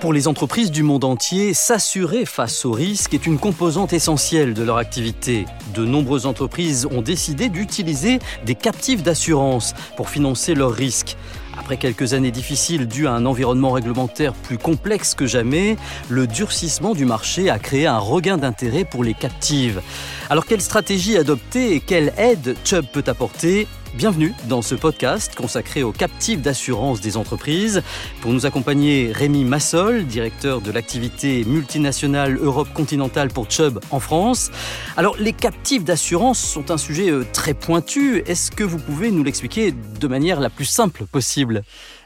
Pour les entreprises du monde entier, s'assurer face au risque est une composante essentielle de leur activité. De nombreuses entreprises ont décidé d'utiliser des captifs d'assurance pour financer leurs risques. Après quelques années difficiles dues à un environnement réglementaire plus complexe que jamais, le durcissement du marché a créé un regain d'intérêt pour les captives. Alors quelle stratégie adopter et quelle aide Chubb peut apporter? Bienvenue dans ce podcast consacré aux captifs d'assurance des entreprises. Pour nous accompagner, Rémi Massol, directeur de l'activité multinationale Europe continentale pour Chubb en France. Alors, les captifs d'assurance sont un sujet euh, très pointu. Est-ce que vous pouvez nous l'expliquer de manière la plus simple possible?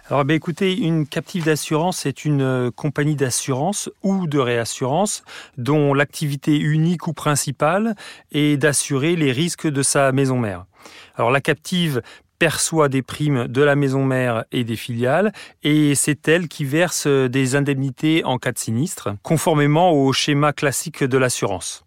Alors, ben, écoutez, une captive d'assurance est une euh, compagnie d'assurance ou de réassurance dont l'activité unique ou principale est d'assurer les risques de sa maison mère. Alors, la captive perçoit des primes de la maison mère et des filiales, et c'est elle qui verse des indemnités en cas de sinistre, conformément au schéma classique de l'assurance.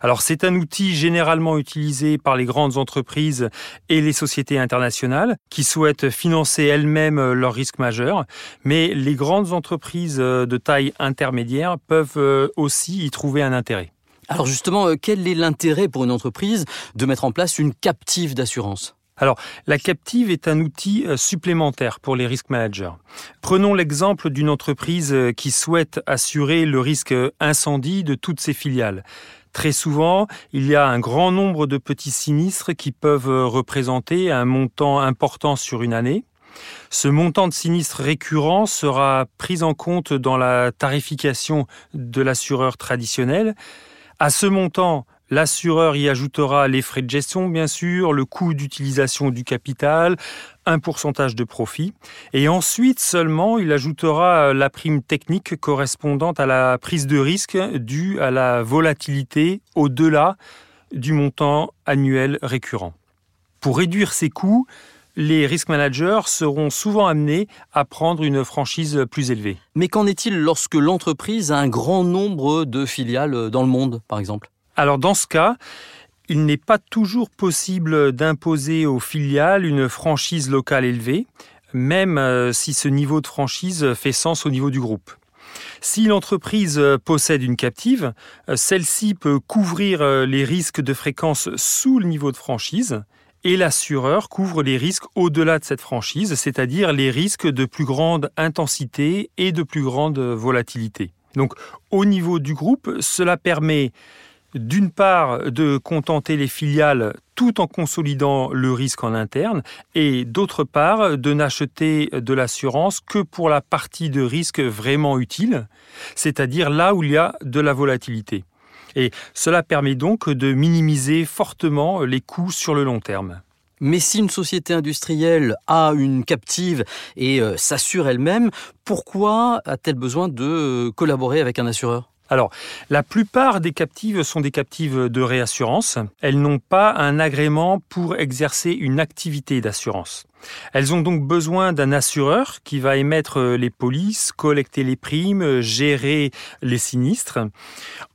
Alors c'est un outil généralement utilisé par les grandes entreprises et les sociétés internationales qui souhaitent financer elles-mêmes leurs risques majeurs, mais les grandes entreprises de taille intermédiaire peuvent euh, aussi y trouver un intérêt. Alors justement, euh, quel est l'intérêt pour une entreprise de mettre en place une captive d'assurance? Alors, la captive est un outil euh, supplémentaire pour les risques managers. Prenons l'exemple d'une entreprise qui souhaite assurer le risque incendie de toutes ses filiales. Très souvent, il y a un grand nombre de petits sinistres qui peuvent représenter un montant important sur une année. Ce montant de sinistres récurrent sera pris en compte dans la tarification de l'assureur traditionnel. À ce montant, L'assureur y ajoutera les frais de gestion, bien sûr, le coût d'utilisation du capital, un pourcentage de profit. Et ensuite seulement, il ajoutera la prime technique correspondant à la prise de risque due à la volatilité au-delà du montant annuel récurrent. Pour réduire ces coûts, les risk managers seront souvent amenés à prendre une franchise plus élevée. Mais qu'en est-il lorsque l'entreprise a un grand nombre de filiales dans le monde, par exemple? Alors dans ce cas, il n'est pas toujours possible d'imposer aux filiales une franchise locale élevée, même euh, si ce niveau de franchise fait sens au niveau du groupe. Si l'entreprise possède une captive, euh, celle-ci peut couvrir euh, les risques de fréquence sous le niveau de franchise et l'assureur couvre les risques au-delà de cette franchise, c'est-à-dire les risques de plus grande intensité et de plus grande volatilité. Donc au niveau du groupe, cela permet d'une part de contenter les filiales tout en consolidant le risque en interne et d'autre part de n'acheter de l'assurance que pour la partie de risque vraiment utile, c'est-à-dire là où il y a de la volatilité. Et cela permet donc de minimiser fortement les coûts sur le long terme. Mais si une société industrielle a une captive et euh, s'assure elle-même, pourquoi a-t-elle besoin de euh, collaborer avec un assureur? Alors, la plupart des captives sont des captives de réassurance. Elles n'ont pas un agrément pour exercer une activité d'assurance. Elles ont donc besoin d'un assureur qui va émettre les polices, collecter les primes, gérer les sinistres.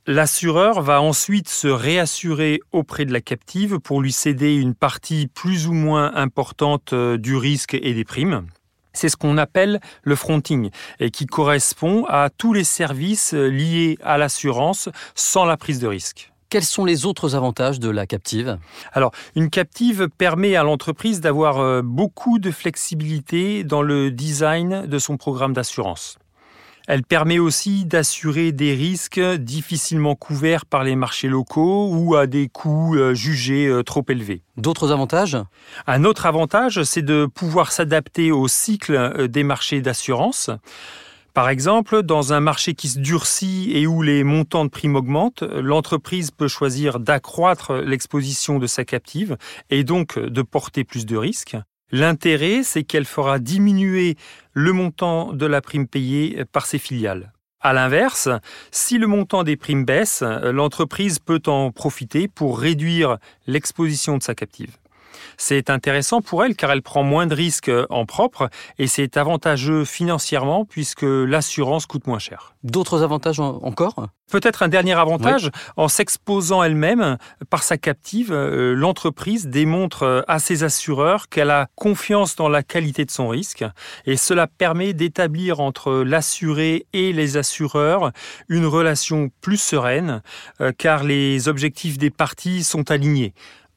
L'assureur va ensuite se réassurer auprès de la captive pour lui céder une partie plus ou moins importante du risque et des primes. C'est ce qu'on appelle le fronting et qui correspond à tous les services liés à l'assurance sans la prise de risque. Quels sont les autres avantages de la captive? Alors, une captive permet à l'entreprise d'avoir euh, beaucoup de flexibilité dans le design de son programme d'assurance. Elle permet aussi d'assurer des risques difficilement couverts par les marchés locaux ou à des coûts euh, jugés euh, trop élevés. D'autres avantages? Un autre avantage, c'est de pouvoir s'adapter au cycle euh, des marchés d'assurance. Par exemple, dans un marché qui se durcit et où les montants de primes augmentent, l'entreprise peut choisir d'accroître l'exposition de sa captive et donc de porter plus de risques. L'intérêt, c'est qu'elle fera diminuer le montant de la prime payée par ses filiales. À l'inverse, si le montant des primes baisse, l'entreprise peut en profiter pour réduire l'exposition de sa captive. C'est intéressant pour elle car elle prend moins de risques en propre et c'est avantageux financièrement puisque l'assurance coûte moins cher. D'autres avantages encore? Peut-être un dernier avantage, en s'exposant elle-même par sa captive, euh, l'entreprise démontre à ses assureurs qu'elle a confiance dans la qualité de son risque et cela permet d'établir entre l'assuré et les assureurs une relation plus sereine euh, car les objectifs des parties sont alignés.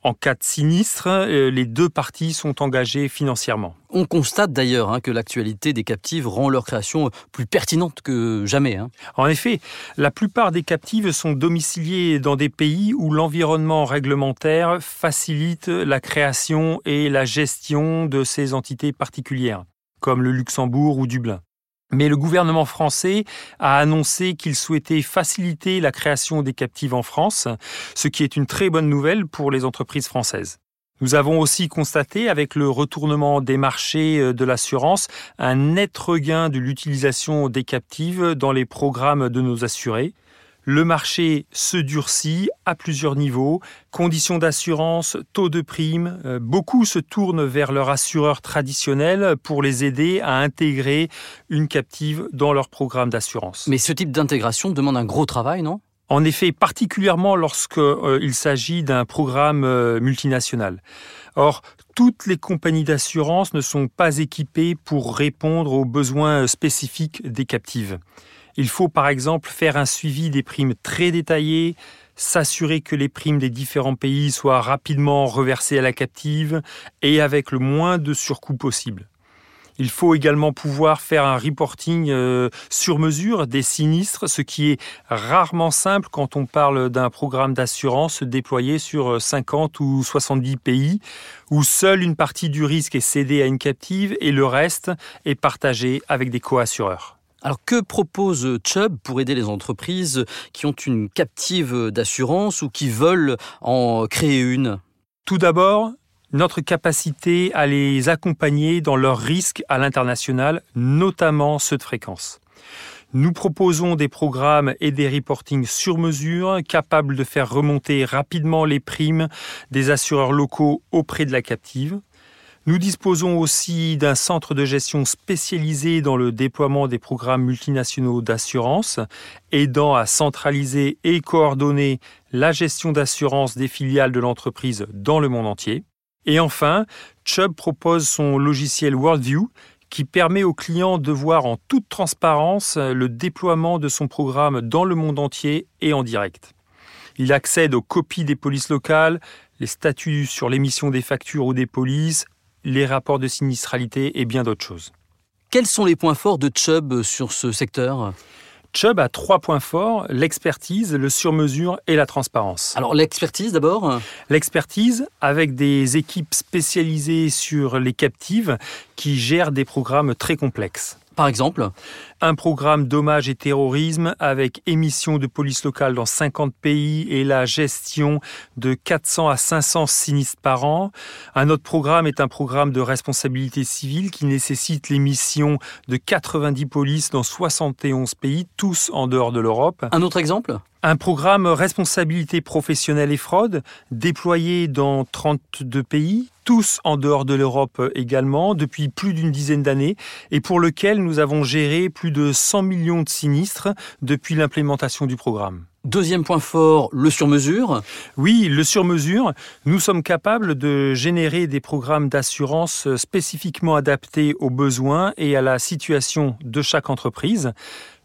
En cas de sinistre, euh, les deux parties sont engagées financièrement. On constate d'ailleurs hein, que l'actualité des captives rend leur création plus pertinente que jamais. Hein. En effet, la plupart des captives sont domiciliées dans des pays où l'environnement réglementaire facilite la création et la gestion de ces entités particulières, comme le Luxembourg ou Dublin. Mais le gouvernement français a annoncé qu'il souhaitait faciliter la création des captives en France, ce qui est une très bonne nouvelle pour les entreprises françaises. Nous avons aussi constaté, avec le retournement des marchés euh, de l'assurance, un net regain de l'utilisation des captives dans les programmes de nos assurés. Le marché se durcit à plusieurs niveaux, conditions d'assurance, taux de prime. Euh, beaucoup se tournent vers leur assureur traditionnel pour les aider à intégrer une captive dans leur programme d'assurance. Mais ce type d'intégration demande un gros travail, non? En effet, particulièrement lorsqu'il euh, s'agit d'un programme euh, multinational. Or, toutes les compagnies d'assurance ne sont pas équipées pour répondre aux besoins spécifiques des captives. Il faut par exemple faire un suivi des primes très détaillé, s'assurer que les primes des différents pays soient rapidement reversées à la captive et avec le moins de surcoûts possible. Il faut également pouvoir faire un reporting euh, sur mesure des sinistres, ce qui est rarement simple quand on parle d'un programme d'assurance déployé sur 50 ou 70 pays, où seule une partie du risque est cédée à une captive et le reste est partagé avec des co-assureurs. Alors que propose Chubb pour aider les entreprises qui ont une captive d'assurance ou qui veulent en créer une? Tout d'abord, notre capacité à les accompagner dans leurs risques à l'international, notamment ceux de fréquence. Nous proposons des programmes et des reportings sur mesure capables de faire remonter rapidement les primes des assureurs locaux auprès de la captive. Nous disposons aussi d'un centre de gestion spécialisé dans le déploiement des programmes multinationaux d'assurance, aidant à centraliser et coordonner la gestion d'assurance des filiales de l'entreprise dans le monde entier. Et enfin, Chubb propose son logiciel Worldview qui permet aux clients de voir en toute transparence le déploiement de son programme dans le monde entier et en direct. Il accède aux copies des polices locales, les statuts sur l'émission des factures ou des polices, les rapports de sinistralité et bien d'autres choses. Quels sont les points forts de Chubb sur ce secteur? Chubb a trois points forts, l'expertise, le sur-mesure et la transparence. Alors l'expertise d'abord? L'expertise avec des équipes spécialisées sur les captives qui gèrent des programmes très complexes. Par exemple Un programme dommage et terrorisme avec émission de police locale dans 50 pays et la gestion de 400 à 500 sinistres par an. Un autre programme est un programme de responsabilité civile qui nécessite l'émission de 90 polices dans 71 pays, tous en dehors de l'Europe. Un autre exemple? Un programme responsabilité professionnelle et fraude déployé dans 32 pays, tous en dehors de l'Europe également, depuis plus d'une dizaine d'années, et pour lequel nous avons géré plus de 100 millions de sinistres depuis l'implémentation du programme. Deuxième point fort, le sur-mesure. Oui, le sur-mesure. Nous sommes capables de générer des programmes d'assurance spécifiquement adaptés aux besoins et à la situation de chaque entreprise.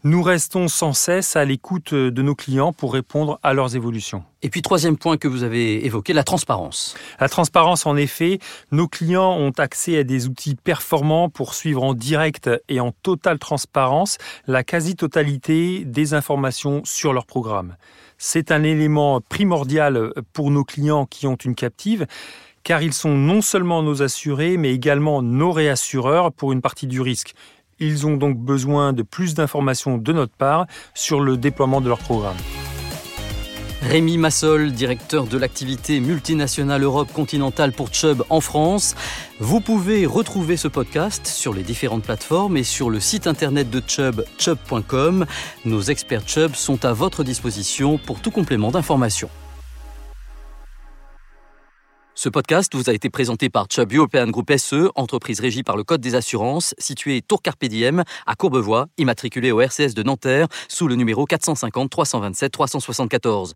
Nous restons sans cesse à l'écoute de nos clients pour répondre à leurs évolutions. Et puis troisième point que vous avez évoqué, la transparence. La transparence, en effet, nos clients ont accès à des outils performants pour suivre en direct et en totale transparence la quasi-totalité des informations sur leur programme. C'est un élément primordial pour nos clients qui ont une captive car ils sont non seulement nos assurés, mais également nos réassureurs pour une partie du risque. Ils ont donc besoin de plus d'informations de notre part sur le déploiement de leur programme. Rémi Massol, directeur de l'activité multinationale Europe continentale pour Chubb en France. Vous pouvez retrouver ce podcast sur les différentes plateformes et sur le site internet de Chubb, chubb.com. Nos experts Chubb sont à votre disposition pour tout complément d'information. Ce podcast vous a été présenté par Chubb European Group SE, entreprise régie par le Code des assurances, située Tour Carpe Diem à Courbevoie, immatriculée au RCS de Nanterre sous le numéro 450 327 374.